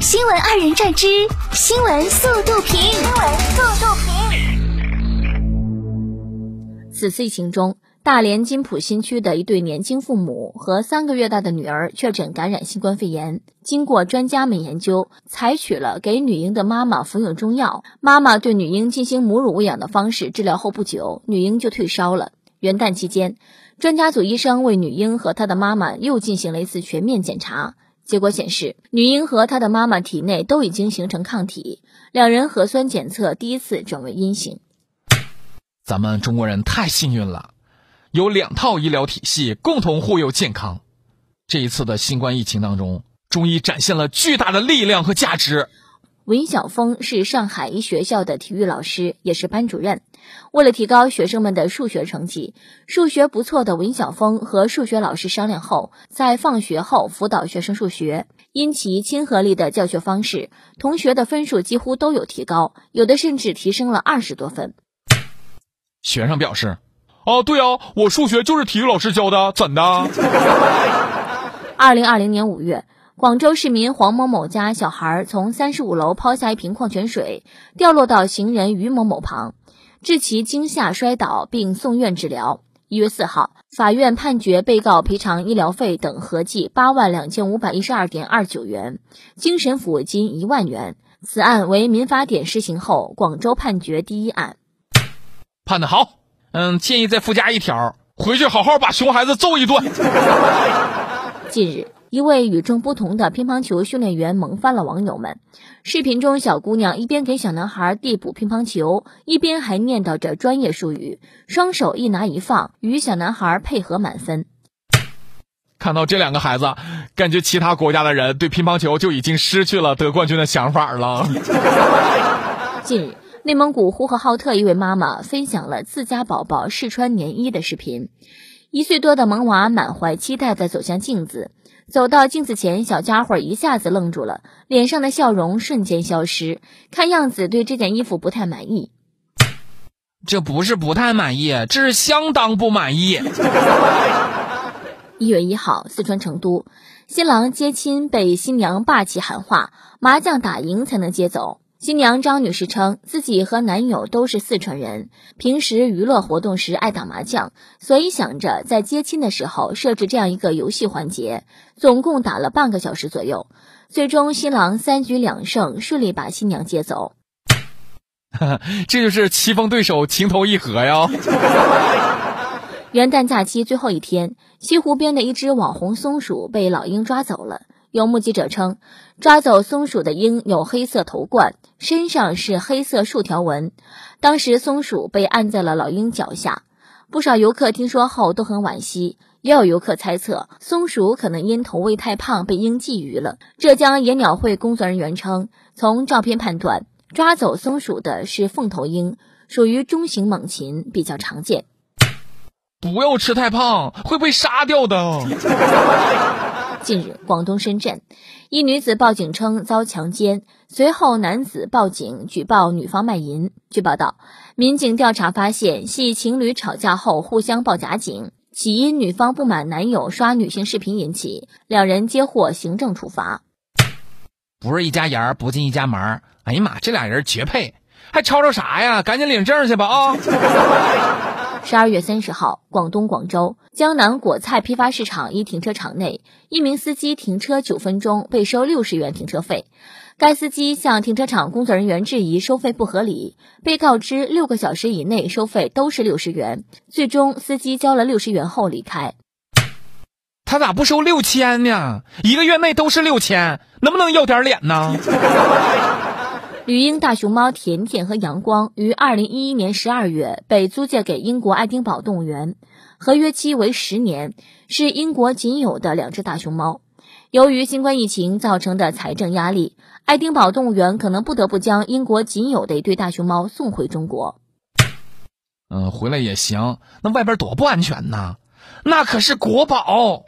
新闻二人转之新闻速度评。新闻速度评。此次疫情中，大连金浦新区的一对年轻父母和三个月大的女儿确诊感染新冠肺炎。经过专家们研究，采取了给女婴的妈妈服用中药，妈妈对女婴进行母乳喂养的方式治疗后不久，女婴就退烧了。元旦期间，专家组医生为女婴和她的妈妈又进行了一次全面检查。结果显示，女婴和她的妈妈体内都已经形成抗体，两人核酸检测第一次转为阴性。咱们中国人太幸运了，有两套医疗体系共同护佑健康。这一次的新冠疫情当中，中医展现了巨大的力量和价值。文晓峰是上海一学校的体育老师，也是班主任。为了提高学生们的数学成绩，数学不错的文晓峰和数学老师商量后，在放学后辅导学生数学。因其亲和力的教学方式，同学的分数几乎都有提高，有的甚至提升了二十多分。学生表示：“哦，对啊，我数学就是体育老师教的，怎的？”二零二零年五月。广州市民黄某某家小孩从三十五楼抛下一瓶矿泉水，掉落到行人于某某旁，致其惊吓摔倒并送院治疗。一月四号，法院判决被告赔偿医疗费等合计八万两千五百一十二点二九元，精神抚慰金一万元。此案为民法典施行后广州判决第一案。判的好，嗯，建议再附加一条，回去好好把熊孩子揍一顿。近日。一位与众不同的乒乓球训练员萌翻了网友们。视频中，小姑娘一边给小男孩递补乒乓球，一边还念叨着专业术语，双手一拿一放，与小男孩配合满分。看到这两个孩子，感觉其他国家的人对乒乓球就已经失去了得冠军的想法了。近日，内蒙古呼和浩特一位妈妈分享了自家宝宝试穿棉衣的视频。一岁多的萌娃满怀期待地走向镜子。走到镜子前，小家伙一下子愣住了，脸上的笑容瞬间消失，看样子对这件衣服不太满意。这不是不太满意，这是相当不满意。一月一号，四川成都，新郎接亲被新娘霸气喊话：“麻将打赢才能接走。”新娘张女士称，自己和男友都是四川人，平时娱乐活动时爱打麻将，所以想着在接亲的时候设置这样一个游戏环节。总共打了半个小时左右，最终新郎三局两胜，顺利把新娘接走。这就是棋逢对手，情投意合呀！元旦假期最后一天，西湖边的一只网红松鼠被老鹰抓走了。有目击者称，抓走松鼠的鹰有黑色头冠，身上是黑色竖条纹。当时松鼠被按在了老鹰脚下。不少游客听说后都很惋惜，也有游客猜测松鼠可能因头位太胖被鹰觊觎了。浙江野鸟会工作人员称，从照片判断，抓走松鼠的是凤头鹰，属于中型猛禽，比较常见。不要吃太胖，会被杀掉的。近日，广东深圳一女子报警称遭强奸，随后男子报警举报女方卖淫。据报道，民警调查发现，系情侣吵架后互相报假警，起因女方不满男友刷女性视频引起，两人皆获行政处罚。不是一家人不进一家门哎呀妈，这俩人绝配，还吵吵啥呀？赶紧领证去吧啊！十二月三十号，广东广州江南果菜批发市场一停车场内，一名司机停车九分钟被收六十元停车费。该司机向停车场工作人员质疑收费不合理，被告知六个小时以内收费都是六十元。最终，司机交了六十元后离开。他咋不收六千呢？一个月内都是六千，能不能要点脸呢？绿英大熊猫甜甜和阳光于二零一一年十二月被租借给英国爱丁堡动物园，合约期为十年，是英国仅有的两只大熊猫。由于新冠疫情造成的财政压力，爱丁堡动物园可能不得不将英国仅有的一对大熊猫送回中国。嗯，回来也行，那外边多不安全呐，那可是国宝。